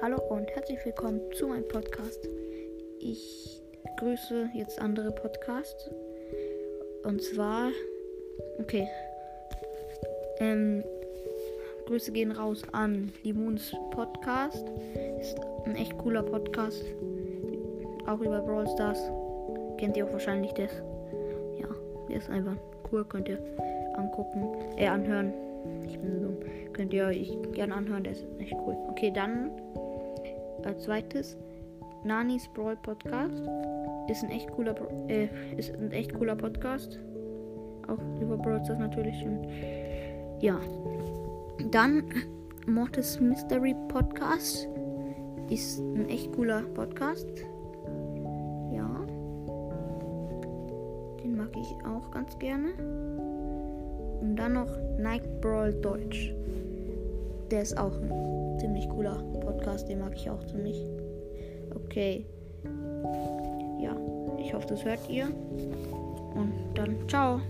Hallo und herzlich willkommen zu meinem Podcast. Ich grüße jetzt andere Podcasts. Und zwar, okay, ähm, Grüße gehen raus an Limons Podcast. Ist ein echt cooler Podcast. Auch über Brawl Stars. Kennt ihr auch wahrscheinlich das. Ja, der ist einfach cool. Könnt ihr angucken, äh, anhören. Ich bin so dumm. Könnt ihr euch gerne anhören, der ist echt cool. Okay, dann als zweites Nanis Brawl Podcast. Ist ein echt cooler, äh, ist ein echt cooler Podcast. Auch über Brawl Stars natürlich. Und ja. Dann Mortis Mystery Podcast. Ist ein echt cooler Podcast. Ja. Den mag ich auch ganz gerne. Und dann noch Night Brawl Deutsch. Der ist auch ein ziemlich cooler Podcast, den mag ich auch ziemlich. Okay. Ja, ich hoffe, das hört ihr. Und dann ciao.